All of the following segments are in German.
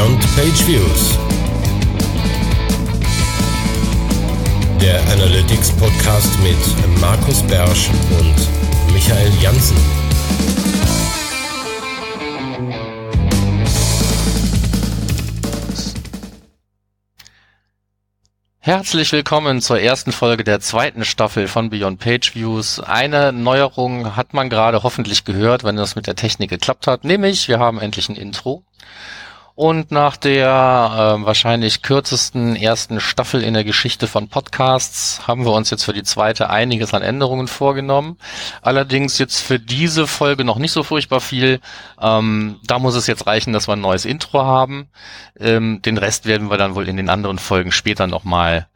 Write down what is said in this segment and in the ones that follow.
Beyond Page Views. Der Analytics Podcast mit Markus Bersch und Michael Janssen. Herzlich willkommen zur ersten Folge der zweiten Staffel von Beyond Page Views. Eine Neuerung hat man gerade hoffentlich gehört, wenn das mit der Technik geklappt hat, nämlich wir haben endlich ein Intro. Und nach der äh, wahrscheinlich kürzesten ersten Staffel in der Geschichte von Podcasts haben wir uns jetzt für die zweite einiges an Änderungen vorgenommen. Allerdings jetzt für diese Folge noch nicht so furchtbar viel. Ähm, da muss es jetzt reichen, dass wir ein neues Intro haben. Ähm, den Rest werden wir dann wohl in den anderen Folgen später nochmal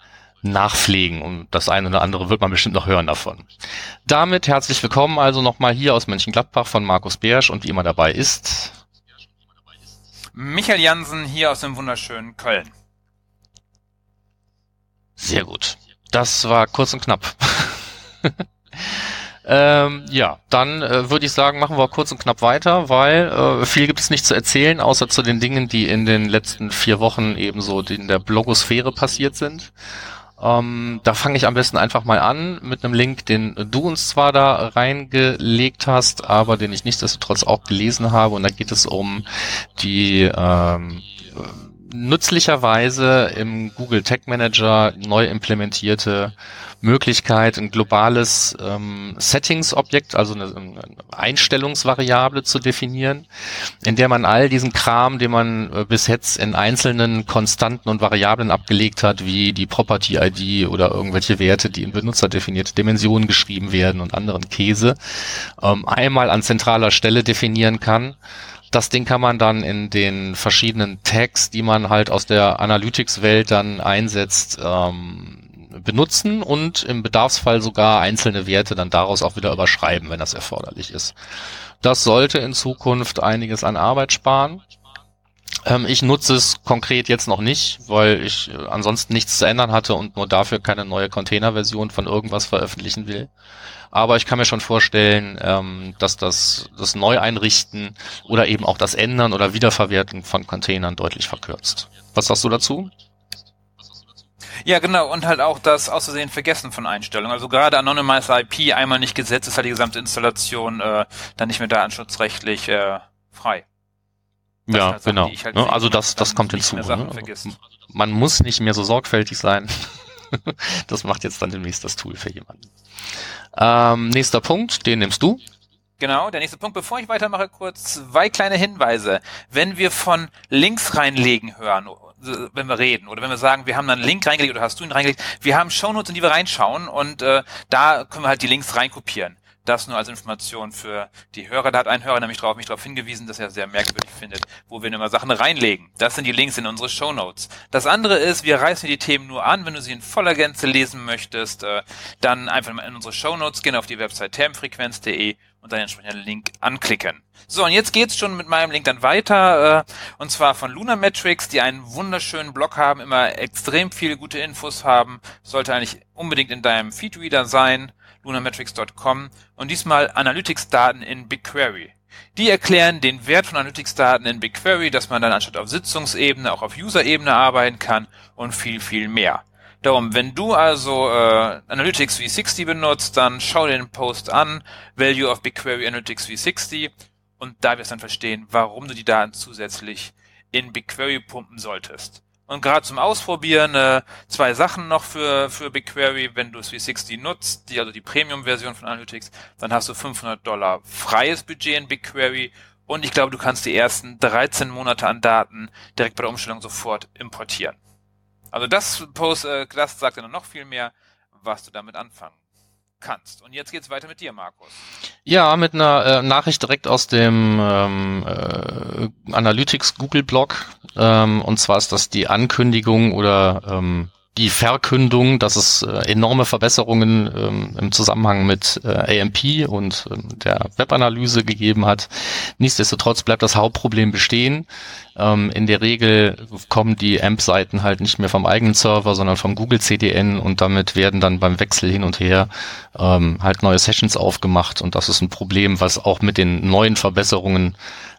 nachpflegen und das eine oder andere wird man bestimmt noch hören davon. Damit herzlich willkommen also nochmal hier aus Mönchengladbach von Markus Beersch und wie immer dabei ist Michael Jansen hier aus dem wunderschönen Köln. Sehr gut. Das war kurz und knapp. ähm, ja, dann äh, würde ich sagen, machen wir kurz und knapp weiter, weil äh, viel gibt es nicht zu erzählen, außer zu den Dingen, die in den letzten vier Wochen ebenso in der Blogosphäre passiert sind. Ähm, da fange ich am besten einfach mal an mit einem Link, den du uns zwar da reingelegt hast, aber den ich nichtsdestotrotz auch gelesen habe. Und da geht es um die ähm, nützlicherweise im Google Tag Manager neu implementierte Möglichkeit, ein globales ähm, Settings-Objekt, also eine, eine, Einstellungsvariable zu definieren, in der man all diesen Kram, den man äh, bis jetzt in einzelnen Konstanten und Variablen abgelegt hat, wie die Property-ID oder irgendwelche Werte, die in benutzerdefinierte Dimensionen geschrieben werden und anderen Käse, ähm, einmal an zentraler Stelle definieren kann. Das Ding kann man dann in den verschiedenen Tags, die man halt aus der Analytics-Welt dann einsetzt, ähm, benutzen und im Bedarfsfall sogar einzelne Werte dann daraus auch wieder überschreiben, wenn das erforderlich ist. Das sollte in Zukunft einiges an Arbeit sparen. Ähm, ich nutze es konkret jetzt noch nicht, weil ich äh, ansonsten nichts zu ändern hatte und nur dafür keine neue Containerversion von irgendwas veröffentlichen will. Aber ich kann mir schon vorstellen, ähm, dass das, das Neueinrichten oder eben auch das Ändern oder Wiederverwerten von Containern deutlich verkürzt. Was sagst du dazu? Ja, genau. Und halt auch das auszusehen Vergessen von Einstellungen. Also gerade Anonymized IP einmal nicht gesetzt, ist halt die gesamte Installation äh, dann nicht mehr datenschutzrechtlich äh, frei. Das ja, halt Sachen, genau. Halt ne? Also das, das kommt hinzu. Ne? Man muss nicht mehr so sorgfältig sein. das macht jetzt dann demnächst das Tool für jemanden. Ähm, nächster Punkt, den nimmst du. Genau, der nächste Punkt. Bevor ich weitermache, kurz zwei kleine Hinweise. Wenn wir von links reinlegen hören wenn wir reden oder wenn wir sagen, wir haben einen Link reingelegt oder hast du ihn reingelegt, wir haben Shownotes, in die wir reinschauen und äh, da können wir halt die Links reinkopieren. Das nur als Information für die Hörer. Da hat ein Hörer nämlich drauf, mich darauf hingewiesen, dass er sehr merkwürdig findet, wo wir immer Sachen reinlegen. Das sind die Links in unsere Show Notes. Das andere ist, wir reißen die Themen nur an. Wenn du sie in voller Gänze lesen möchtest, äh, dann einfach in unsere Show Notes gehen auf die Website termfrequenz.de und dann entsprechenden Link anklicken. So, und jetzt geht's schon mit meinem Link dann weiter, äh, und zwar von Lunametrics, die einen wunderschönen Blog haben, immer extrem viele gute Infos haben, sollte eigentlich unbedingt in deinem Feedreader sein lunametrics.com und diesmal Analytics-Daten in BigQuery. Die erklären den Wert von Analytics-Daten in BigQuery, dass man dann anstatt auf Sitzungsebene auch auf User-Ebene arbeiten kann und viel, viel mehr. Darum, wenn du also äh, Analytics v60 benutzt, dann schau dir den Post an, Value of BigQuery Analytics v60 und da wirst du dann verstehen, warum du die Daten zusätzlich in BigQuery pumpen solltest. Und gerade zum Ausprobieren äh, zwei Sachen noch für, für BigQuery. Wenn du es V60 nutzt, die, also die Premium-Version von Analytics, dann hast du 500 Dollar freies Budget in BigQuery. Und ich glaube, du kannst die ersten 13 Monate an Daten direkt bei der Umstellung sofort importieren. Also das Post, äh, das sagt dann noch viel mehr, was du damit anfangen kannst. Und jetzt geht's weiter mit dir, Markus. Ja, mit einer äh, Nachricht direkt aus dem ähm, äh, Analytics Google Blog. Ähm, und zwar ist das die Ankündigung oder ähm, die Verkündung, dass es äh, enorme Verbesserungen ähm, im Zusammenhang mit äh, AMP und ähm, der Webanalyse gegeben hat. Nichtsdestotrotz bleibt das Hauptproblem bestehen. Ähm, in der Regel kommen die AMP-Seiten halt nicht mehr vom eigenen Server, sondern vom Google CDN und damit werden dann beim Wechsel hin und her ähm, halt neue Sessions aufgemacht und das ist ein Problem, was auch mit den neuen Verbesserungen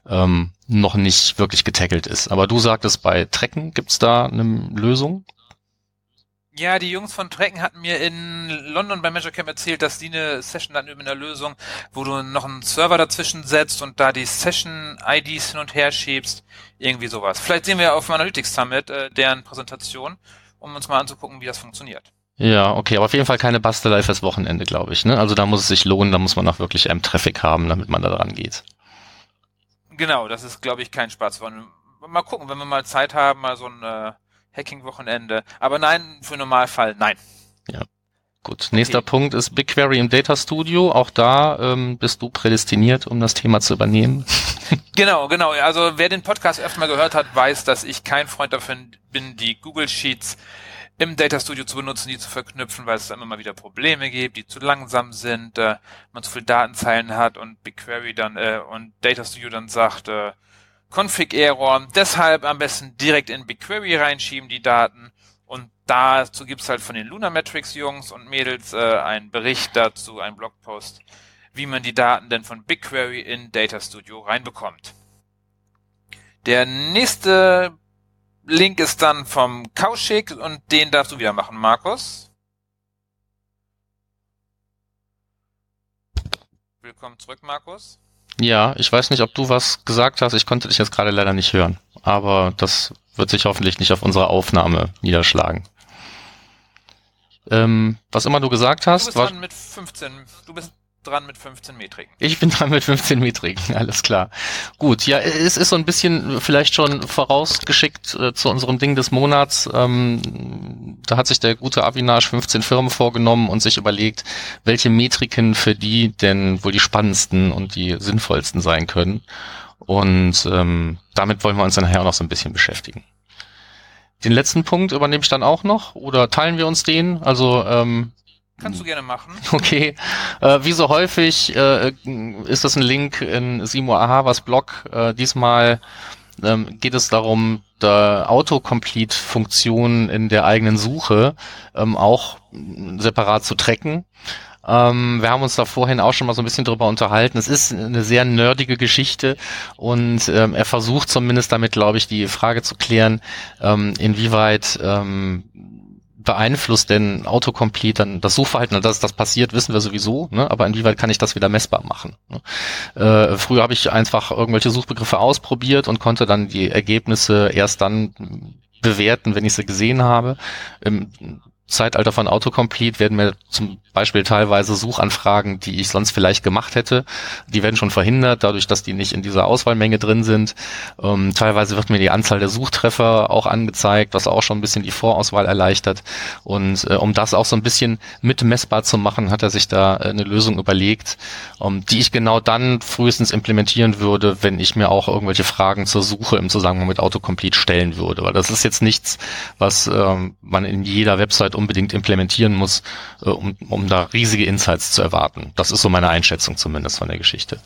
ähm, noch nicht wirklich getackelt ist. Aber du sagtest, bei Trecken gibt's da eine Lösung? Ja, die Jungs von Trecken hatten mir in London bei Measure Camp erzählt, dass die eine Session hatten mit einer Lösung, wo du noch einen Server dazwischen setzt und da die Session-IDs hin und her schiebst. Irgendwie sowas. Vielleicht sehen wir auf dem Analytics Summit äh, deren Präsentation, um uns mal anzugucken, wie das funktioniert. Ja, okay, aber auf jeden Fall keine Bastelei fürs Wochenende, glaube ich. Ne? Also da muss es sich lohnen, da muss man auch wirklich ähm, Traffic haben, damit man da dran geht. Genau, das ist, glaube ich, kein Spaß. Mal gucken, wenn wir mal Zeit haben, mal so ein äh, Hacking-Wochenende. Aber nein, für Normalfall nein. Ja. Gut, nächster okay. Punkt ist BigQuery im Data Studio. Auch da ähm, bist du prädestiniert, um das Thema zu übernehmen. genau, genau. Also wer den Podcast erstmal gehört hat, weiß, dass ich kein Freund davon bin, die Google Sheets im Data Studio zu benutzen, die zu verknüpfen, weil es da immer mal wieder Probleme gibt, die zu langsam sind, äh, man zu viele Datenzeilen hat und BigQuery dann äh, und Data Studio dann sagt, äh, Config-Error. Deshalb am besten direkt in BigQuery reinschieben, die Daten. Und dazu gibt's halt von den Lunametrics-Jungs und Mädels äh, einen Bericht dazu, einen Blogpost, wie man die Daten denn von BigQuery in Data Studio reinbekommt. Der nächste Link ist dann vom Kauschik und den darfst du wieder machen, Markus. Willkommen zurück, Markus. Ja, ich weiß nicht, ob du was gesagt hast. Ich konnte dich jetzt gerade leider nicht hören. Aber das wird sich hoffentlich nicht auf unserer Aufnahme niederschlagen. Ähm, was immer du gesagt hast. Du bist dran mit 15. Du bist dran mit 15 Metriken. Ich bin dran mit 15 Metriken, alles klar. Gut, ja, es ist so ein bisschen vielleicht schon vorausgeschickt äh, zu unserem Ding des Monats. Ähm, da hat sich der gute Avinash 15 Firmen vorgenommen und sich überlegt, welche Metriken für die denn wohl die spannendsten und die sinnvollsten sein können. Und ähm, damit wollen wir uns dann nachher auch noch so ein bisschen beschäftigen. Den letzten Punkt übernehme ich dann auch noch oder teilen wir uns den? Also ähm, Kannst du gerne machen. Okay. Äh, wie so häufig äh, ist das ein Link in Simo Ahavas Blog. Äh, diesmal ähm, geht es darum, der Autocomplete-Funktion in der eigenen Suche ähm, auch separat zu tracken. Ähm, wir haben uns da vorhin auch schon mal so ein bisschen drüber unterhalten. Es ist eine sehr nerdige Geschichte und ähm, er versucht zumindest damit, glaube ich, die Frage zu klären, ähm, inwieweit ähm, beeinflusst denn Autocomplete dann das Suchverhalten? Dass das passiert, wissen wir sowieso, ne? aber inwieweit kann ich das wieder messbar machen? Ne? Äh, früher habe ich einfach irgendwelche Suchbegriffe ausprobiert und konnte dann die Ergebnisse erst dann bewerten, wenn ich sie gesehen habe. Im Zeitalter von Autocomplete werden mir zum Beispiel teilweise Suchanfragen, die ich sonst vielleicht gemacht hätte, die werden schon verhindert, dadurch, dass die nicht in dieser Auswahlmenge drin sind. Ähm, teilweise wird mir die Anzahl der Suchtreffer auch angezeigt, was auch schon ein bisschen die Vorauswahl erleichtert. Und äh, um das auch so ein bisschen mit messbar zu machen, hat er sich da äh, eine Lösung überlegt, ähm, die ich genau dann frühestens implementieren würde, wenn ich mir auch irgendwelche Fragen zur Suche im Zusammenhang mit Autocomplete stellen würde. Weil das ist jetzt nichts, was ähm, man in jeder Website unbedingt implementieren muss, äh, um, um da riesige Insights zu erwarten. Das ist so meine Einschätzung zumindest von der Geschichte.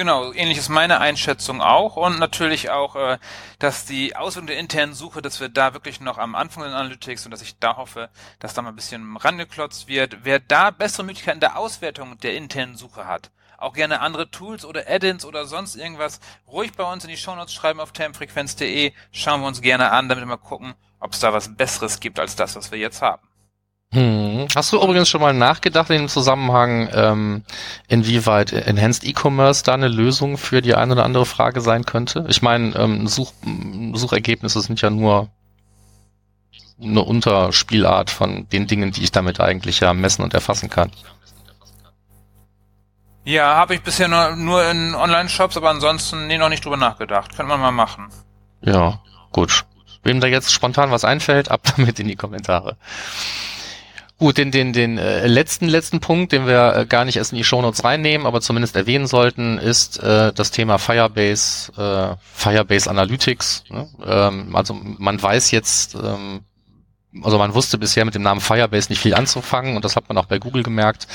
Genau, ähnlich ist meine Einschätzung auch und natürlich auch, äh, dass die Auswirkungen der internen Suche, dass wir da wirklich noch am Anfang der Analytics und dass ich da hoffe, dass da mal ein bisschen rangeklotzt wird. Wer da bessere Möglichkeiten der Auswertung der internen Suche hat, auch gerne andere Tools oder Add-ins oder sonst irgendwas, ruhig bei uns in die Shownotes schreiben auf termfrequenz.de, schauen wir uns gerne an, damit wir mal gucken, ob es da was Besseres gibt als das, was wir jetzt haben. Hm. Hast du übrigens schon mal nachgedacht in dem Zusammenhang, ähm, inwieweit Enhanced E-Commerce da eine Lösung für die eine oder andere Frage sein könnte? Ich meine, ähm, Such, Suchergebnisse sind ja nur eine Unterspielart von den Dingen, die ich damit eigentlich ja messen und erfassen kann. Ja, habe ich bisher nur, nur in Online-Shops, aber ansonsten nee, noch nicht drüber nachgedacht. Könnte man mal machen. Ja, gut. Wem da jetzt spontan was einfällt, ab damit in die Kommentare. Gut, den, den, den äh, letzten, letzten Punkt, den wir äh, gar nicht erst in die Shownotes reinnehmen, aber zumindest erwähnen sollten, ist äh, das Thema Firebase, äh, Firebase Analytics. Ne? Ähm, also man weiß jetzt, ähm, also man wusste bisher mit dem Namen Firebase nicht viel anzufangen und das hat man auch bei Google gemerkt.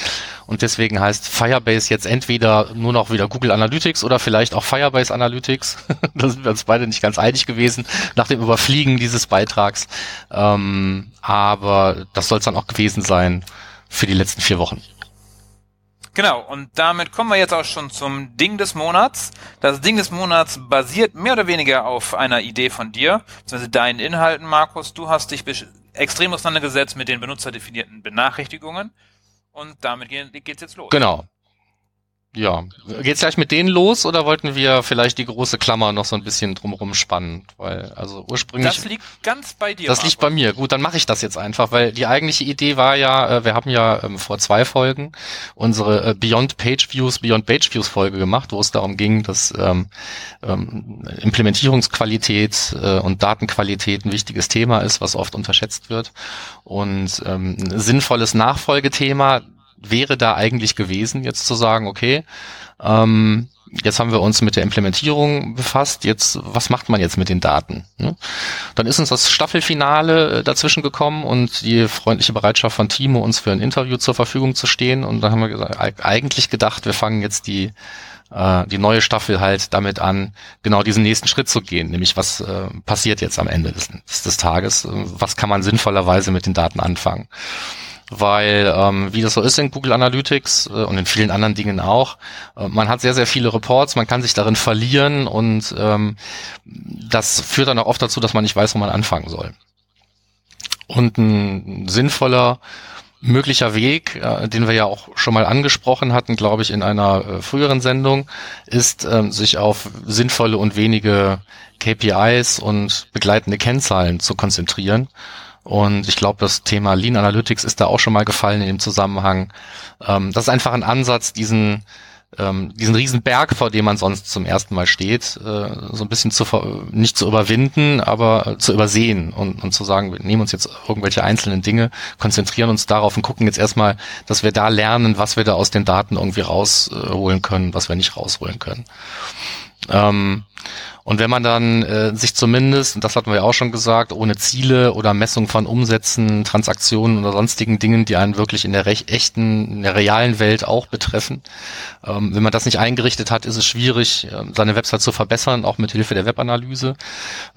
Und deswegen heißt Firebase jetzt entweder nur noch wieder Google Analytics oder vielleicht auch Firebase Analytics. da sind wir uns beide nicht ganz einig gewesen nach dem Überfliegen dieses Beitrags. Ähm, aber das soll es dann auch gewesen sein für die letzten vier Wochen. Genau, und damit kommen wir jetzt auch schon zum Ding des Monats. Das Ding des Monats basiert mehr oder weniger auf einer Idee von dir, beziehungsweise deinen Inhalten, Markus. Du hast dich extrem auseinandergesetzt mit den benutzerdefinierten Benachrichtigungen und damit geht's jetzt los. Genau. Ja, geht's gleich mit denen los oder wollten wir vielleicht die große Klammer noch so ein bisschen drumherum spannen? Weil, also ursprünglich. Das liegt ganz bei dir. Das liegt bei mir. Gut, dann mache ich das jetzt einfach, weil die eigentliche Idee war ja, äh, wir haben ja ähm, vor zwei Folgen unsere äh, Beyond Page Views, Beyond Page Views Folge gemacht, wo es darum ging, dass ähm, ähm, Implementierungsqualität äh, und Datenqualität ein wichtiges Thema ist, was oft unterschätzt wird. Und ähm, ein sinnvolles Nachfolgethema wäre da eigentlich gewesen, jetzt zu sagen, okay, ähm, jetzt haben wir uns mit der Implementierung befasst, jetzt, was macht man jetzt mit den Daten? Ne? Dann ist uns das Staffelfinale äh, dazwischen gekommen und die freundliche Bereitschaft von Timo, uns für ein Interview zur Verfügung zu stehen. Und da haben wir gesagt, eigentlich gedacht, wir fangen jetzt die äh, die neue Staffel halt damit an, genau diesen nächsten Schritt zu gehen, nämlich was äh, passiert jetzt am Ende des, des Tages, was kann man sinnvollerweise mit den Daten anfangen weil ähm, wie das so ist in Google Analytics äh, und in vielen anderen Dingen auch, äh, man hat sehr, sehr viele Reports, man kann sich darin verlieren und ähm, das führt dann auch oft dazu, dass man nicht weiß, wo man anfangen soll. Und ein sinnvoller möglicher Weg, äh, den wir ja auch schon mal angesprochen hatten, glaube ich, in einer äh, früheren Sendung, ist, äh, sich auf sinnvolle und wenige KPIs und begleitende Kennzahlen zu konzentrieren und ich glaube, das Thema Lean Analytics ist da auch schon mal gefallen in dem Zusammenhang. Ähm, das ist einfach ein Ansatz, diesen ähm, diesen riesen Berg, vor dem man sonst zum ersten Mal steht, äh, so ein bisschen zu nicht zu überwinden, aber zu übersehen und, und zu sagen, wir nehmen uns jetzt irgendwelche einzelnen Dinge, konzentrieren uns darauf und gucken jetzt erstmal, dass wir da lernen, was wir da aus den Daten irgendwie rausholen können, was wir nicht rausholen können. Ähm, und wenn man dann äh, sich zumindest, und das hatten wir ja auch schon gesagt, ohne Ziele oder Messung von Umsätzen, Transaktionen oder sonstigen Dingen, die einen wirklich in der recht, echten, in der realen Welt auch betreffen, ähm, wenn man das nicht eingerichtet hat, ist es schwierig, äh, seine Website zu verbessern, auch mit Hilfe der Webanalyse.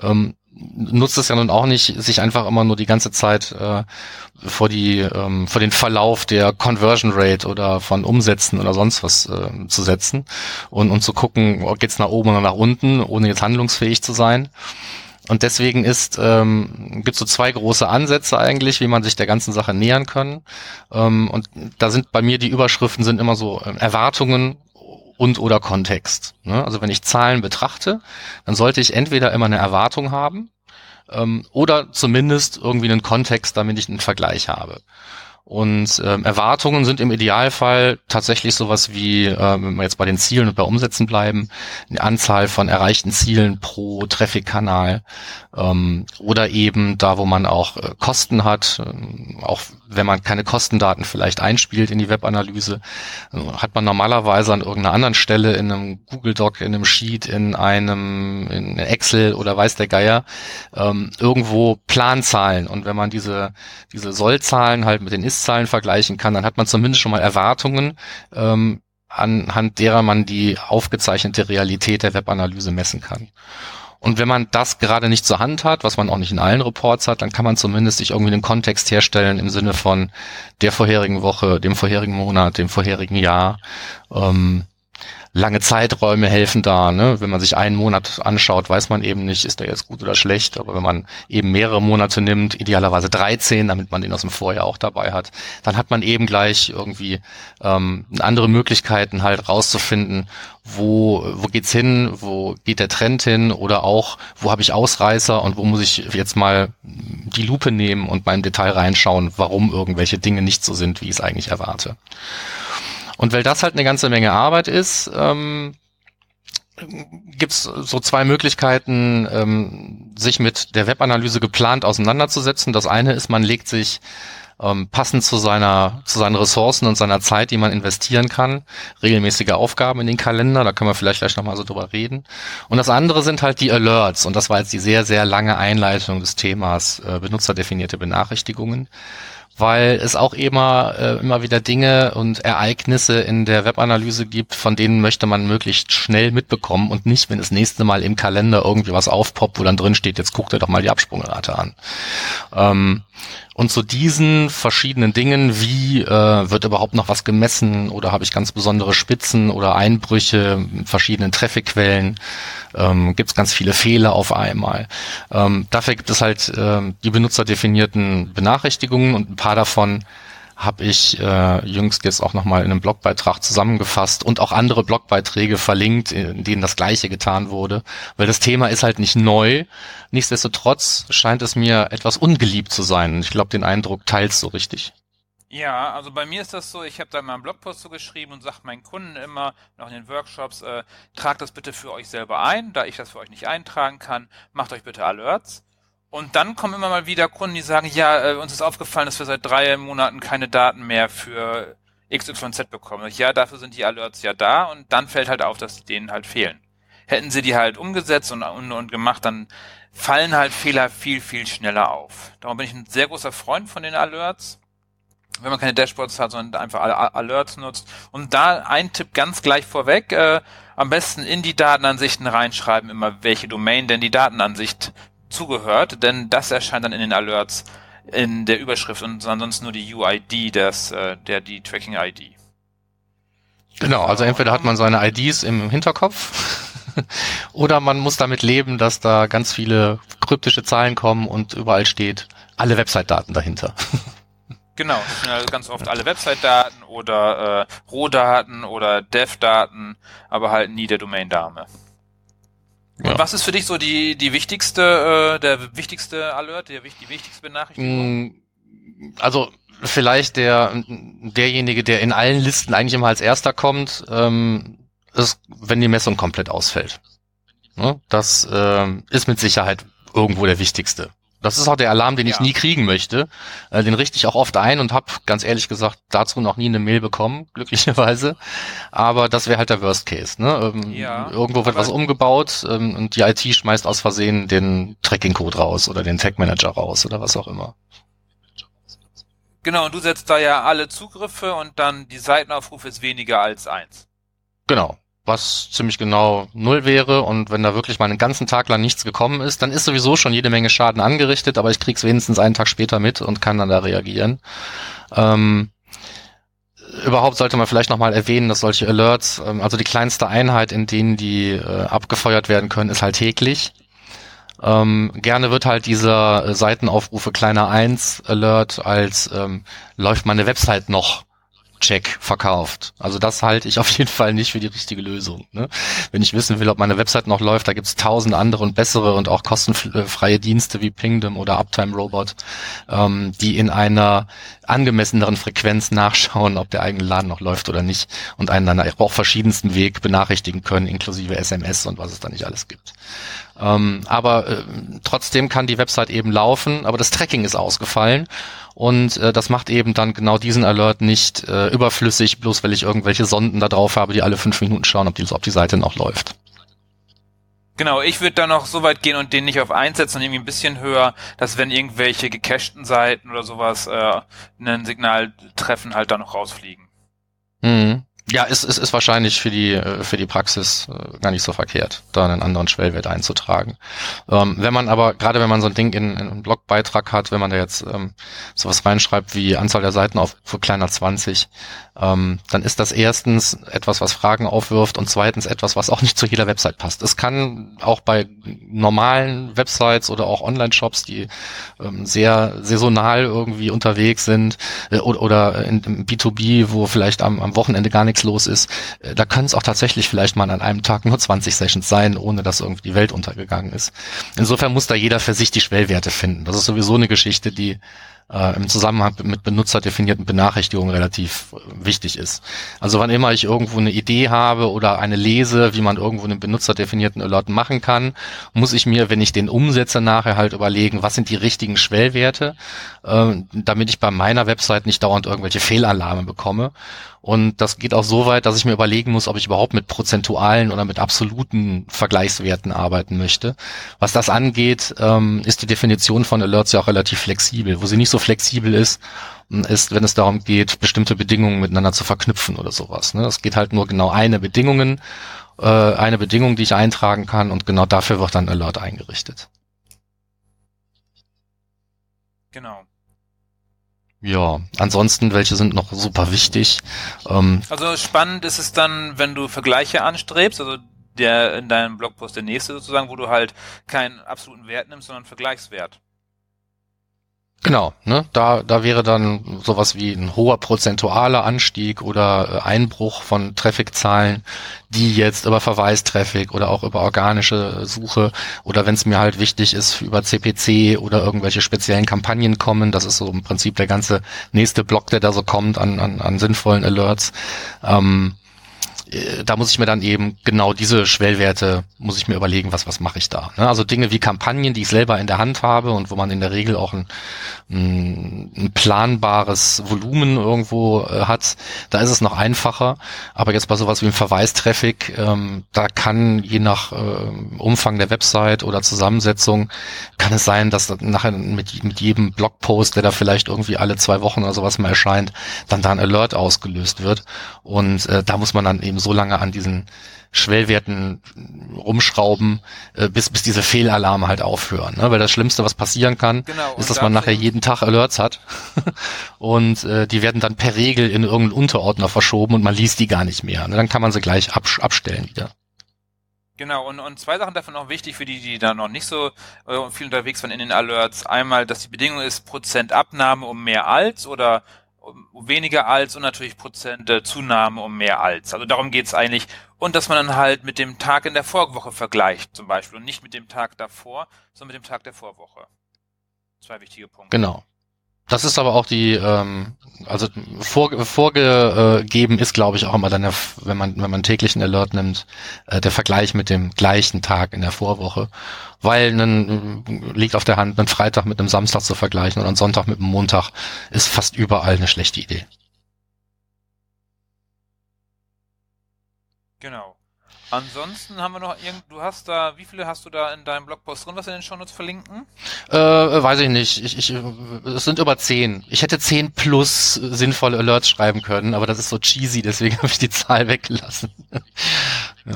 Ähm, nutzt es ja nun auch nicht, sich einfach immer nur die ganze Zeit äh, vor die ähm, vor den Verlauf der Conversion Rate oder von Umsätzen oder sonst was äh, zu setzen und, und zu gucken, oh, geht's nach oben oder nach unten, ohne jetzt handlungsfähig zu sein. Und deswegen ist ähm, gibt so zwei große Ansätze eigentlich, wie man sich der ganzen Sache nähern kann. Ähm, und da sind bei mir die Überschriften sind immer so äh, Erwartungen und oder Kontext. Ne? Also wenn ich Zahlen betrachte, dann sollte ich entweder immer eine Erwartung haben ähm, oder zumindest irgendwie einen Kontext, damit ich einen Vergleich habe. Und ähm, Erwartungen sind im Idealfall tatsächlich sowas wie, äh, wenn wir jetzt bei den Zielen und bei Umsätzen bleiben, die Anzahl von erreichten Zielen pro Traffic-Kanal ähm, oder eben da, wo man auch äh, Kosten hat, äh, auch wenn man keine Kostendaten vielleicht einspielt in die Webanalyse, äh, hat man normalerweise an irgendeiner anderen Stelle in einem Google Doc, in einem Sheet, in einem in Excel oder weiß der Geier ähm, irgendwo Planzahlen. Und wenn man diese diese Sollzahlen halt mit den Ist-Zahlen vergleichen kann, dann hat man zumindest schon mal Erwartungen, ähm, anhand derer man die aufgezeichnete Realität der Webanalyse messen kann. Und wenn man das gerade nicht zur Hand hat, was man auch nicht in allen Reports hat, dann kann man zumindest sich irgendwie einen Kontext herstellen im Sinne von der vorherigen Woche, dem vorherigen Monat, dem vorherigen Jahr. Ähm, lange Zeiträume helfen da. Ne? Wenn man sich einen Monat anschaut, weiß man eben nicht, ist der jetzt gut oder schlecht. Aber wenn man eben mehrere Monate nimmt, idealerweise 13, damit man den aus dem Vorjahr auch dabei hat, dann hat man eben gleich irgendwie ähm, andere Möglichkeiten halt rauszufinden, wo, wo geht's hin, wo geht der Trend hin oder auch, wo habe ich Ausreißer und wo muss ich jetzt mal die Lupe nehmen und mal im Detail reinschauen, warum irgendwelche Dinge nicht so sind, wie ich es eigentlich erwarte. Und weil das halt eine ganze Menge Arbeit ist, ähm, gibt es so zwei Möglichkeiten, ähm, sich mit der Webanalyse geplant auseinanderzusetzen. Das eine ist, man legt sich ähm, passend zu seiner, zu seinen Ressourcen und seiner Zeit, die man investieren kann. Regelmäßige Aufgaben in den Kalender, da können wir vielleicht gleich nochmal so drüber reden. Und das andere sind halt die Alerts. Und das war jetzt die sehr, sehr lange Einleitung des Themas äh, benutzerdefinierte Benachrichtigungen weil es auch immer, äh, immer wieder Dinge und Ereignisse in der Webanalyse gibt, von denen möchte man möglichst schnell mitbekommen und nicht, wenn das nächste Mal im Kalender irgendwie was aufpoppt, wo dann drin steht, jetzt guckt er doch mal die Absprungrate an. Ähm, und zu diesen verschiedenen Dingen, wie äh, wird überhaupt noch was gemessen oder habe ich ganz besondere Spitzen oder Einbrüche in verschiedenen Trafficquellen, ähm, gibt es ganz viele Fehler auf einmal. Ähm, dafür gibt es halt äh, die benutzerdefinierten Benachrichtigungen und ein paar davon habe ich äh, jüngst jetzt auch nochmal in einem Blogbeitrag zusammengefasst und auch andere Blogbeiträge verlinkt, in denen das gleiche getan wurde, weil das Thema ist halt nicht neu. Nichtsdestotrotz scheint es mir etwas ungeliebt zu sein. Ich glaube, den Eindruck teilst du richtig. Ja, also bei mir ist das so, ich habe da mal einen Blogpost so geschrieben und sage meinen Kunden immer, noch in den Workshops, äh, tragt das bitte für euch selber ein, da ich das für euch nicht eintragen kann, macht euch bitte Alerts. Und dann kommen immer mal wieder Kunden, die sagen, ja, äh, uns ist aufgefallen, dass wir seit drei Monaten keine Daten mehr für XYZ bekommen. Ja, dafür sind die Alerts ja da und dann fällt halt auf, dass die denen halt fehlen. Hätten sie die halt umgesetzt und, und, und gemacht, dann fallen halt Fehler viel, viel schneller auf. Darum bin ich ein sehr großer Freund von den Alerts. Wenn man keine Dashboards hat, sondern einfach Alerts nutzt. Und da ein Tipp ganz gleich vorweg, äh, am besten in die Datenansichten reinschreiben, immer welche Domain denn die Datenansicht zugehört, denn das erscheint dann in den Alerts in der Überschrift und ansonsten nur die UID, das, äh, der, die Tracking-ID. Genau, also entweder hat man seine IDs im Hinterkopf oder man muss damit leben, dass da ganz viele kryptische Zahlen kommen und überall steht alle Website-Daten dahinter. Genau, das sind also ganz oft alle Website-Daten oder äh, Rohdaten oder Dev-Daten, aber halt nie der Domain-Dame. Und ja. was ist für dich so die, die wichtigste, äh, der wichtigste Alert, die, die wichtigste Benachrichtigung? Mm, also vielleicht der derjenige, der in allen Listen eigentlich immer als erster kommt, ähm, ist, wenn die Messung komplett ausfällt. Ne? Das ähm, ist mit Sicherheit irgendwo der wichtigste. Das ist auch der Alarm, den ja. ich nie kriegen möchte. Äh, den richte ich auch oft ein und habe ganz ehrlich gesagt dazu noch nie eine Mail bekommen, glücklicherweise. Aber das wäre halt der Worst Case. Ne? Ähm, ja, irgendwo wird was umgebaut ähm, und die IT schmeißt aus Versehen den Tracking-Code raus oder den Tag-Manager raus oder was auch immer. Genau, und du setzt da ja alle Zugriffe und dann die Seitenaufruf ist weniger als eins. Genau, was ziemlich genau null wäre und wenn da wirklich mal einen ganzen Tag lang nichts gekommen ist, dann ist sowieso schon jede Menge Schaden angerichtet, aber ich krieg's wenigstens einen Tag später mit und kann dann da reagieren. Ähm, überhaupt sollte man vielleicht nochmal erwähnen, dass solche Alerts, ähm, also die kleinste Einheit, in denen die äh, abgefeuert werden können, ist halt täglich. Ähm, gerne wird halt dieser Seitenaufrufe kleiner 1 Alert als ähm, läuft meine Website noch Check verkauft. Also das halte ich auf jeden Fall nicht für die richtige Lösung. Ne? Wenn ich wissen will, ob meine Website noch läuft, da gibt es tausend andere und bessere und auch kostenfreie Dienste wie Pingdom oder Uptime Robot, ähm, die in einer angemesseneren Frequenz nachschauen, ob der eigene Laden noch läuft oder nicht und einen dann auch verschiedensten Weg benachrichtigen können, inklusive SMS und was es da nicht alles gibt. Ähm, aber äh, trotzdem kann die Website eben laufen, aber das Tracking ist ausgefallen und äh, das macht eben dann genau diesen Alert nicht äh, überflüssig, bloß weil ich irgendwelche Sonden da drauf habe, die alle fünf Minuten schauen, ob die, ob die Seite noch läuft. Genau, ich würde da noch so weit gehen und den nicht auf einsetzen und irgendwie ein bisschen höher, dass wenn irgendwelche gecachten Seiten oder sowas äh, ein Signal treffen, halt da noch rausfliegen. Mhm. Ja, es, es ist wahrscheinlich für die äh, für die Praxis äh, gar nicht so verkehrt, da einen anderen Schwellwert einzutragen. Ähm, wenn man aber gerade wenn man so ein Ding in, in einem Blogbeitrag hat, wenn man da jetzt ähm, sowas reinschreibt wie Anzahl der Seiten auf für kleiner 20, ähm, dann ist das erstens etwas, was Fragen aufwirft und zweitens etwas, was auch nicht zu jeder Website passt. Es kann auch bei normalen Websites oder auch Online-Shops, die ähm, sehr saisonal irgendwie unterwegs sind äh, oder, oder in, im B2B, wo vielleicht am, am Wochenende gar nichts nichts los ist, äh, da können es auch tatsächlich vielleicht mal an einem Tag nur 20 Sessions sein, ohne dass irgendwie die Welt untergegangen ist. Insofern muss da jeder für sich die Schwellwerte finden. Das ist sowieso eine Geschichte, die äh, im Zusammenhang mit benutzerdefinierten Benachrichtigungen relativ äh, wichtig ist. Also wann immer ich irgendwo eine Idee habe oder eine lese, wie man irgendwo einen benutzerdefinierten Alert machen kann, muss ich mir, wenn ich den umsetze, nachher halt überlegen, was sind die richtigen Schwellwerte, äh, damit ich bei meiner Website nicht dauernd irgendwelche Fehlalarme bekomme. Und das geht auch so weit, dass ich mir überlegen muss, ob ich überhaupt mit prozentualen oder mit absoluten Vergleichswerten arbeiten möchte. Was das angeht, ähm, ist die Definition von Alerts ja auch relativ flexibel. Wo sie nicht so flexibel ist, ist, wenn es darum geht, bestimmte Bedingungen miteinander zu verknüpfen oder sowas. Ne? Es geht halt nur genau eine Bedingungen, äh, eine Bedingung, die ich eintragen kann und genau dafür wird dann Alert eingerichtet. Genau. Ja, ansonsten, welche sind noch super wichtig? Ähm, also spannend ist es dann, wenn du Vergleiche anstrebst, also der in deinem Blogpost der nächste sozusagen, wo du halt keinen absoluten Wert nimmst, sondern Vergleichswert. Genau, ne? da, da wäre dann sowas wie ein hoher prozentualer Anstieg oder äh, Einbruch von Traffic-Zahlen, die jetzt über Verweistraffic oder auch über organische Suche oder wenn es mir halt wichtig ist, über CPC oder irgendwelche speziellen Kampagnen kommen, das ist so im Prinzip der ganze nächste Block, der da so kommt an, an, an sinnvollen Alerts. Ähm, äh, da muss ich mir dann eben genau diese Schwellwerte, muss ich mir überlegen, was, was mache ich da. Ne? Also Dinge wie Kampagnen, die ich selber in der Hand habe und wo man in der Regel auch ein, ein, planbares Volumen irgendwo äh, hat, da ist es noch einfacher. Aber jetzt bei sowas wie einem Verweistraffic, ähm, da kann je nach äh, Umfang der Website oder Zusammensetzung, kann es sein, dass nachher mit, mit jedem Blogpost, der da vielleicht irgendwie alle zwei Wochen oder sowas mal erscheint, dann da ein Alert ausgelöst wird. Und äh, da muss man dann eben so lange an diesen Schwellwerten rumschrauben, äh, bis, bis diese Fehlalarme halt aufhören. Ne? Weil das Schlimmste, was passieren kann, genau, ist, dass man nachher jeden Tag Alerts hat und äh, die werden dann per Regel in irgendeinen Unterordner verschoben und man liest die gar nicht mehr. Ne? Dann kann man sie gleich abs abstellen wieder. Genau, und, und zwei Sachen davon auch wichtig für die, die da noch nicht so äh, viel unterwegs waren in den Alerts. Einmal, dass die Bedingung ist Prozentabnahme um mehr als oder weniger als und natürlich Prozent äh, Zunahme um mehr als. Also darum geht's eigentlich. Und dass man dann halt mit dem Tag in der Vorwoche vergleicht zum Beispiel und nicht mit dem Tag davor, sondern mit dem Tag der Vorwoche. Zwei wichtige Punkte. Genau. Das ist aber auch die, ähm, also vor, vorgegeben ist, glaube ich, auch immer dann, wenn man wenn man täglichen Alert nimmt, äh, der Vergleich mit dem gleichen Tag in der Vorwoche, weil ein, liegt auf der Hand, einen Freitag mit einem Samstag zu vergleichen und einen Sonntag mit einem Montag ist fast überall eine schlechte Idee. Genau. Ansonsten haben wir noch irgend, du hast da, wie viele hast du da in deinem Blogpost drin, was in den Shownotes verlinken? Äh, weiß ich nicht. Ich, ich, es sind über zehn. Ich hätte zehn plus sinnvolle Alerts schreiben können, aber das ist so cheesy, deswegen habe ich die Zahl weggelassen. ja.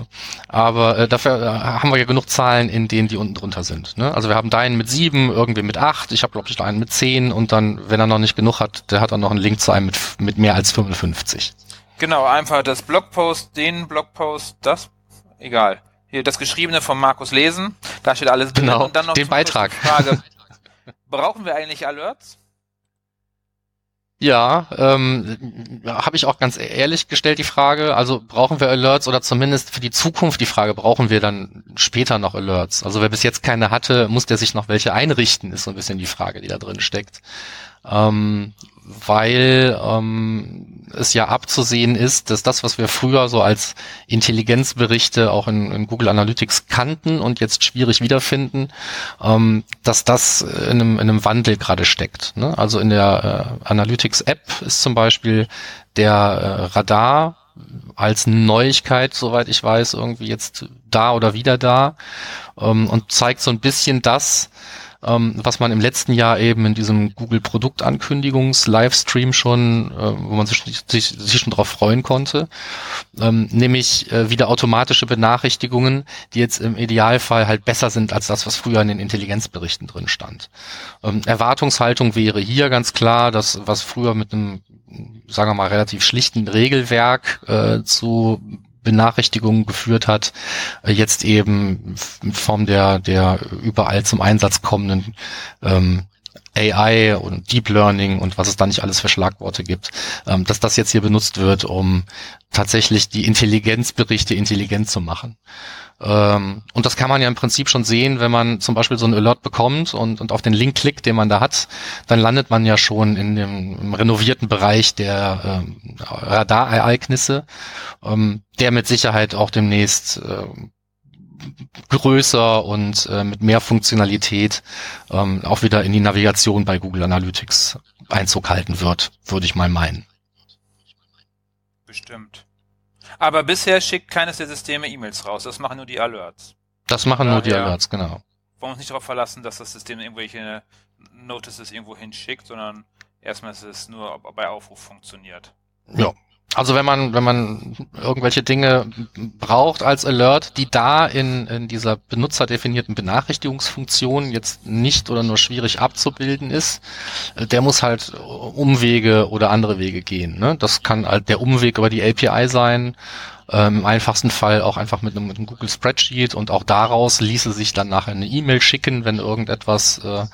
Aber äh, dafür äh, haben wir ja genug Zahlen, in denen die unten drunter sind. Ne? Also wir haben deinen mit sieben, irgendwie mit acht, ich habe glaube ich einen mit zehn und dann, wenn er noch nicht genug hat, der hat dann noch einen Link zu einem mit, mit mehr als 55. Genau, einfach das Blogpost, den Blogpost, das egal. Hier das Geschriebene von Markus lesen, da steht alles drin. Genau, und dann noch den Beitrag. Frage, brauchen wir eigentlich Alerts? Ja, ähm, habe ich auch ganz ehrlich gestellt die Frage. Also brauchen wir Alerts oder zumindest für die Zukunft die Frage, brauchen wir dann später noch Alerts? Also wer bis jetzt keine hatte, muss der sich noch welche einrichten, ist so ein bisschen die Frage, die da drin steckt. Ähm, weil ähm, es ja abzusehen ist, dass das, was wir früher so als Intelligenzberichte auch in, in Google Analytics kannten und jetzt schwierig wiederfinden, ähm, dass das in einem, in einem Wandel gerade steckt. Ne? Also in der äh, Analytics-App ist zum Beispiel der äh, Radar als Neuigkeit, soweit ich weiß, irgendwie jetzt da oder wieder da ähm, und zeigt so ein bisschen das, ähm, was man im letzten Jahr eben in diesem Google Produktankündigungs-Livestream schon, äh, wo man sich, sich, sich schon drauf freuen konnte, ähm, nämlich äh, wieder automatische Benachrichtigungen, die jetzt im Idealfall halt besser sind als das, was früher in den Intelligenzberichten drin stand. Ähm, Erwartungshaltung wäre hier ganz klar, dass was früher mit einem sagen wir mal, relativ schlichten Regelwerk äh, zu Benachrichtigungen geführt hat, äh, jetzt eben in Form der, der überall zum Einsatz kommenden ähm, AI und Deep Learning und was es da nicht alles für Schlagworte gibt, ähm, dass das jetzt hier benutzt wird, um tatsächlich die Intelligenzberichte intelligent zu machen. Ähm, und das kann man ja im Prinzip schon sehen, wenn man zum Beispiel so ein Alert bekommt und, und auf den Link klickt, den man da hat, dann landet man ja schon in dem renovierten Bereich der ähm, Radarereignisse, ähm, der mit Sicherheit auch demnächst äh, größer und äh, mit mehr Funktionalität ähm, auch wieder in die Navigation bei Google Analytics Einzug halten wird, würde ich mal meinen. Bestimmt. Aber bisher schickt keines der Systeme E-Mails raus. Das machen nur die Alerts. Das machen Daher nur die Alerts, genau. Wollen wir uns nicht darauf verlassen, dass das System irgendwelche Notices irgendwo hinschickt, sondern erstmal ist es nur bei Aufruf funktioniert. Ja, also wenn man, wenn man irgendwelche Dinge braucht als Alert, die da in, in dieser benutzerdefinierten Benachrichtigungsfunktion jetzt nicht oder nur schwierig abzubilden ist, äh, der muss halt Umwege oder andere Wege gehen. Ne? Das kann halt der Umweg über die API sein, ähm, Im einfachsten Fall auch einfach mit einem, mit einem, Google Spreadsheet und auch daraus ließe sich dann nachher eine E-Mail schicken, wenn irgendetwas äh,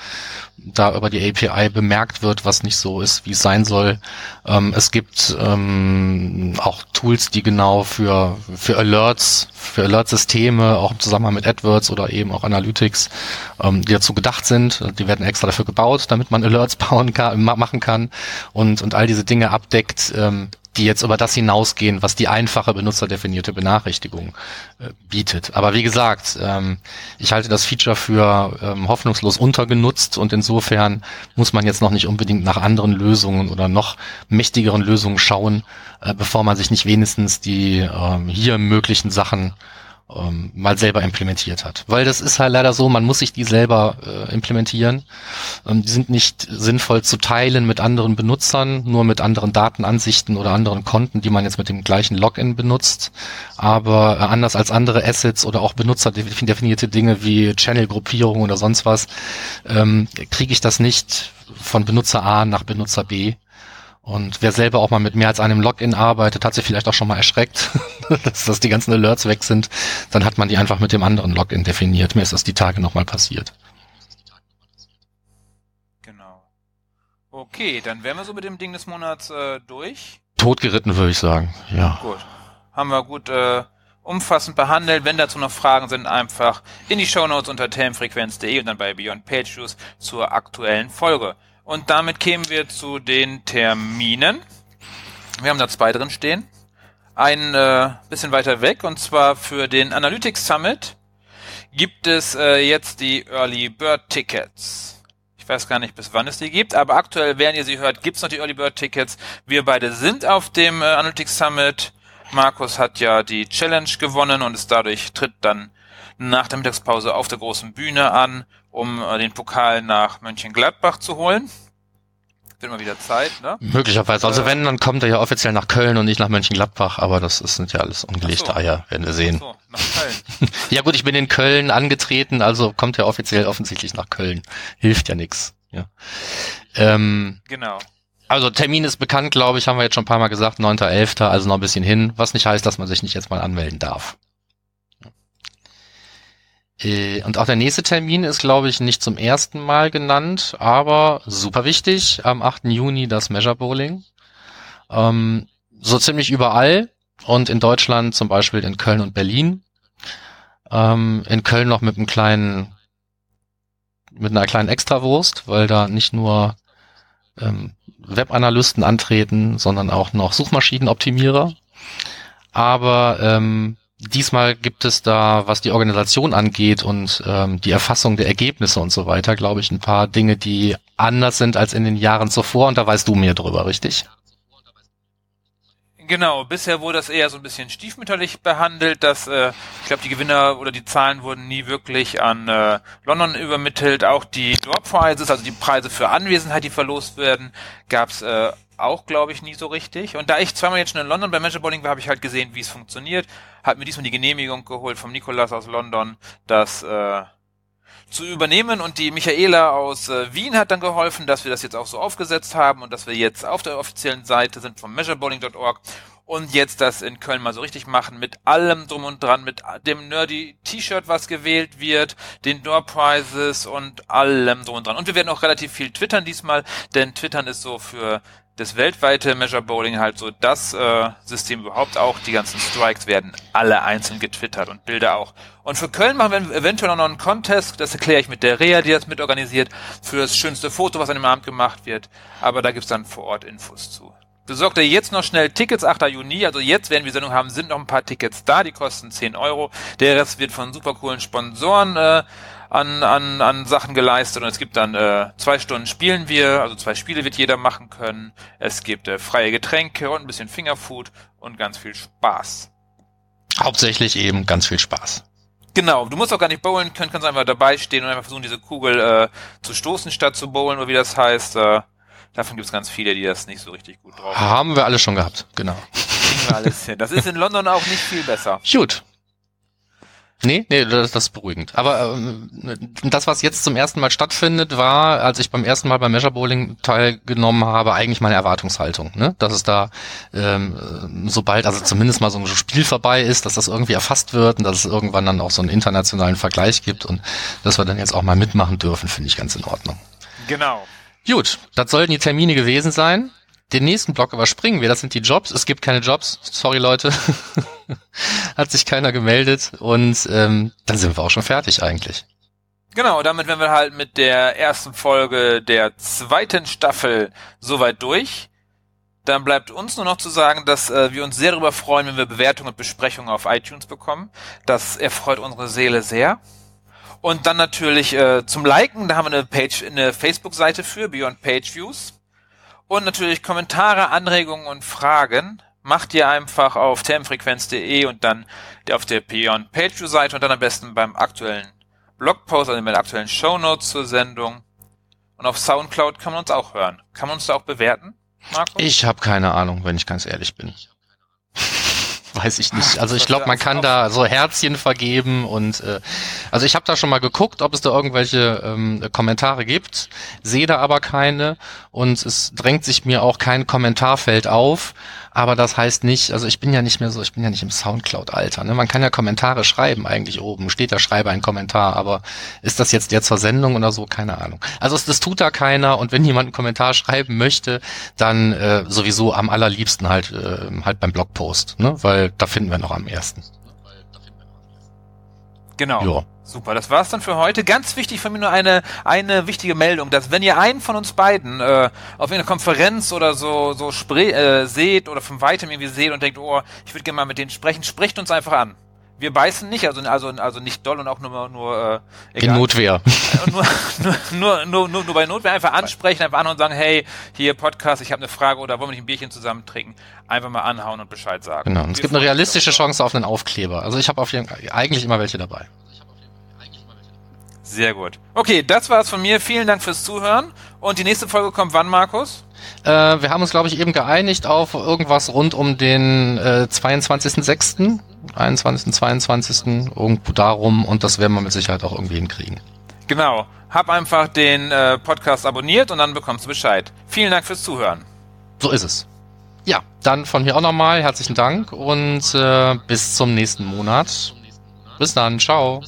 da über die API bemerkt wird, was nicht so ist, wie es sein soll. Ähm, es gibt ähm, auch Tools, die genau für, für Alerts, für Alert-Systeme, auch im Zusammenhang mit AdWords oder eben auch Analytics, ähm, die dazu gedacht sind. Die werden extra dafür gebaut, damit man Alerts bauen kann, machen kann und, und all diese Dinge abdeckt, ähm, die jetzt über das hinausgehen, was die einfache benutzerdefinierte Benachrichtigung äh, bietet. Aber wie gesagt, ähm, ich halte das Feature für ähm, hoffnungslos untergenutzt und insofern muss man jetzt noch nicht unbedingt nach anderen Lösungen oder noch mächtigeren Lösungen schauen, äh, bevor man sich nicht wenigstens die ähm, hier möglichen Sachen ähm, mal selber implementiert hat. Weil das ist halt leider so, man muss sich die selber äh, implementieren. Ähm, die sind nicht sinnvoll zu teilen mit anderen Benutzern, nur mit anderen Datenansichten oder anderen Konten, die man jetzt mit dem gleichen Login benutzt. Aber äh, anders als andere Assets oder auch benutzerdefinierte Dinge wie Channel-Gruppierung oder sonst was, ähm, kriege ich das nicht von Benutzer A nach Benutzer B und wer selber auch mal mit mehr als einem Login arbeitet, hat sich vielleicht auch schon mal erschreckt, dass, dass die ganzen Alerts weg sind. Dann hat man die einfach mit dem anderen Login definiert. Mir ist das die Tage nochmal passiert. Genau. Okay, dann wären wir so mit dem Ding des Monats äh, durch. Totgeritten, würde ich sagen, ja. Gut. Haben wir gut äh, umfassend behandelt. Wenn dazu noch Fragen sind, einfach in die Shownotes unter termfrequenz.de und dann bei Beyond Page Views zur aktuellen Folge. Und damit kämen wir zu den Terminen. Wir haben da zwei drin stehen. Ein äh, bisschen weiter weg, und zwar für den Analytics Summit gibt es äh, jetzt die Early Bird Tickets. Ich weiß gar nicht, bis wann es die gibt, aber aktuell, während ihr sie hört, gibt's noch die Early Bird Tickets. Wir beide sind auf dem äh, Analytics Summit. Markus hat ja die Challenge gewonnen und ist dadurch tritt dann nach der Mittagspause auf der großen Bühne an um äh, den Pokal nach Mönchengladbach zu holen. Wird mal wieder Zeit, ne? Möglicherweise. Also äh, wenn, dann kommt er ja offiziell nach Köln und nicht nach Mönchengladbach, aber das sind ja alles ungelegte so. Eier, werden wir sehen. So, nach Köln. ja gut, ich bin in Köln angetreten, also kommt er offiziell offensichtlich nach Köln. Hilft ja nix. Ja. Ähm, genau. Also Termin ist bekannt, glaube ich, haben wir jetzt schon ein paar Mal gesagt, 9.11., also noch ein bisschen hin, was nicht heißt, dass man sich nicht jetzt mal anmelden darf. Äh, und auch der nächste Termin ist, glaube ich, nicht zum ersten Mal genannt, aber super wichtig. Am 8. Juni das Measure Bowling. Ähm, so ziemlich überall und in Deutschland zum Beispiel in Köln und Berlin. Ähm, in Köln noch mit einem kleinen, mit einer kleinen Extrawurst, weil da nicht nur ähm, Webanalysten antreten, sondern auch noch Suchmaschinenoptimierer. Aber ähm, Diesmal gibt es da, was die Organisation angeht und ähm, die Erfassung der Ergebnisse und so weiter, glaube ich, ein paar Dinge, die anders sind als in den Jahren zuvor. Und da weißt du mehr drüber, richtig? Genau, bisher wurde das eher so ein bisschen stiefmütterlich behandelt, dass äh, ich glaube, die Gewinner oder die Zahlen wurden nie wirklich an äh, London übermittelt. Auch die Door Prizes, also die Preise für Anwesenheit, die verlost werden, gab es äh, auch, glaube ich, nie so richtig. Und da ich zweimal jetzt schon in London bei Measure Bowling war, habe ich halt gesehen, wie es funktioniert. Hat mir diesmal die Genehmigung geholt vom Nikolas aus London, das äh, zu übernehmen. Und die Michaela aus äh, Wien hat dann geholfen, dass wir das jetzt auch so aufgesetzt haben und dass wir jetzt auf der offiziellen Seite sind von measurebowling.org und jetzt das in Köln mal so richtig machen mit allem drum und dran, mit dem nerdy T-Shirt, was gewählt wird, den Door Prizes und allem drum und dran. Und wir werden auch relativ viel twittern diesmal, denn twittern ist so für das weltweite Measure Bowling halt so das äh, System überhaupt auch. Die ganzen Strikes werden alle einzeln getwittert und Bilder auch. Und für Köln machen wir eventuell noch einen Contest, das erkläre ich mit der Rea, die das mitorganisiert, für das schönste Foto, was an dem Abend gemacht wird. Aber da gibt's dann vor Ort Infos zu. Besorgt ihr jetzt noch schnell Tickets, 8. Juni, also jetzt werden wir Sendung haben, sind noch ein paar Tickets da, die kosten 10 Euro. Der Rest wird von super coolen Sponsoren äh, an, an, an Sachen geleistet und es gibt dann äh, zwei Stunden spielen wir, also zwei Spiele wird jeder machen können. Es gibt äh, freie Getränke und ein bisschen Fingerfood und ganz viel Spaß. Hauptsächlich eben ganz viel Spaß. Genau, du musst auch gar nicht bowlen können, kannst einfach dabei stehen und einfach versuchen, diese Kugel äh, zu stoßen statt zu bowlen, oder wie das heißt. Äh, Davon gibt es ganz viele, die das nicht so richtig gut drauf haben. Haben wir alle schon gehabt, genau. Das ist in London auch nicht viel besser. Gut. Nee, nee, das, das ist beruhigend. Aber ähm, das, was jetzt zum ersten Mal stattfindet, war, als ich beim ersten Mal beim Measure Bowling teilgenommen habe, eigentlich meine Erwartungshaltung. Ne? Dass es da, ähm, sobald also zumindest mal so ein Spiel vorbei ist, dass das irgendwie erfasst wird und dass es irgendwann dann auch so einen internationalen Vergleich gibt und dass wir dann jetzt auch mal mitmachen dürfen, finde ich ganz in Ordnung. Genau. Gut, das sollten die Termine gewesen sein. Den nächsten Block überspringen wir, das sind die Jobs. Es gibt keine Jobs, sorry Leute. Hat sich keiner gemeldet und ähm, dann sind wir auch schon fertig eigentlich. Genau, damit wären wir halt mit der ersten Folge der zweiten Staffel soweit durch. Dann bleibt uns nur noch zu sagen, dass äh, wir uns sehr darüber freuen, wenn wir Bewertungen und Besprechungen auf iTunes bekommen. Das erfreut unsere Seele sehr. Und dann natürlich äh, zum Liken, da haben wir eine Page, eine Facebook-Seite für Beyond Page Views. Und natürlich Kommentare, Anregungen und Fragen macht ihr einfach auf termfrequenz.de und dann auf der Beyond View Seite und dann am besten beim aktuellen Blogpost, also mit den aktuellen Show Notes zur Sendung. Und auf Soundcloud kann man uns auch hören. Kann man uns da auch bewerten, Marco? Ich habe keine Ahnung, wenn ich ganz ehrlich bin weiß ich nicht. Also ich glaube, man kann da so Herzchen vergeben und äh, also ich habe da schon mal geguckt, ob es da irgendwelche ähm, Kommentare gibt, sehe da aber keine und es drängt sich mir auch kein Kommentarfeld auf aber das heißt nicht, also ich bin ja nicht mehr so, ich bin ja nicht im Soundcloud-Alter. Ne? Man kann ja Kommentare schreiben eigentlich oben, steht da, schreibe einen Kommentar, aber ist das jetzt der zur Sendung oder so? Keine Ahnung. Also es, das tut da keiner und wenn jemand einen Kommentar schreiben möchte, dann äh, sowieso am allerliebsten halt, äh, halt beim Blogpost, ne? weil da finden wir noch am ersten. Genau. Jo. Super, das war's dann für heute. Ganz wichtig von mir nur eine eine wichtige Meldung, dass wenn ihr einen von uns beiden äh, auf einer Konferenz oder so so äh, seht oder von weitem irgendwie seht und denkt, oh, ich würde gerne mal mit denen sprechen, sprecht uns einfach an. Wir beißen nicht, also also also nicht doll und auch nur nur äh, egal. in Notwehr. nur, nur, nur, nur, nur bei Notwehr einfach ansprechen, einfach anhauen und sagen, hey, hier Podcast, ich habe eine Frage oder wollen wir nicht ein Bierchen zusammen trinken? Einfach mal anhauen und Bescheid sagen. Genau. Und es gibt eine realistische Chance auf einen Aufkleber. Also ich habe auf jeden eigentlich immer welche dabei. Sehr gut. Okay, das war's von mir. Vielen Dank fürs Zuhören. Und die nächste Folge kommt wann, Markus? Äh, wir haben uns, glaube ich, eben geeinigt auf irgendwas rund um den äh, 22.06., 21., 22., irgendwo darum. Und das werden wir mit Sicherheit auch irgendwie hinkriegen. Genau. Hab einfach den äh, Podcast abonniert und dann bekommst du Bescheid. Vielen Dank fürs Zuhören. So ist es. Ja, dann von mir auch nochmal herzlichen Dank und äh, bis zum nächsten Monat. Bis dann. Ciao.